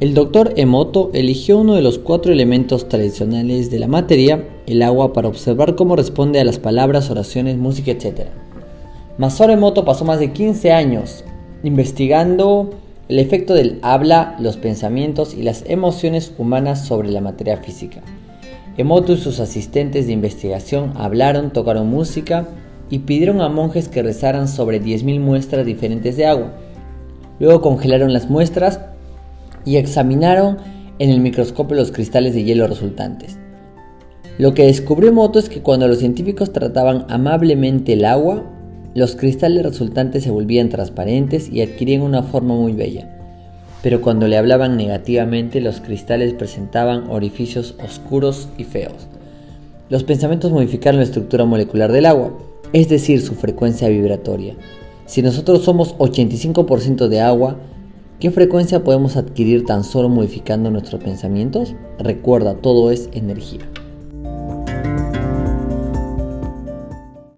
El doctor Emoto eligió uno de los cuatro elementos tradicionales de la materia, el agua, para observar cómo responde a las palabras, oraciones, música, etc. Masaru Emoto pasó más de 15 años investigando el efecto del habla, los pensamientos y las emociones humanas sobre la materia física. Emoto y sus asistentes de investigación hablaron, tocaron música y pidieron a monjes que rezaran sobre 10.000 muestras diferentes de agua. Luego congelaron las muestras y examinaron en el microscopio los cristales de hielo resultantes. Lo que descubrió Moto es que cuando los científicos trataban amablemente el agua, los cristales resultantes se volvían transparentes y adquirían una forma muy bella. Pero cuando le hablaban negativamente, los cristales presentaban orificios oscuros y feos. Los pensamientos modificaron la estructura molecular del agua, es decir, su frecuencia vibratoria. Si nosotros somos 85% de agua, ¿Qué frecuencia podemos adquirir tan solo modificando nuestros pensamientos? Recuerda, todo es energía.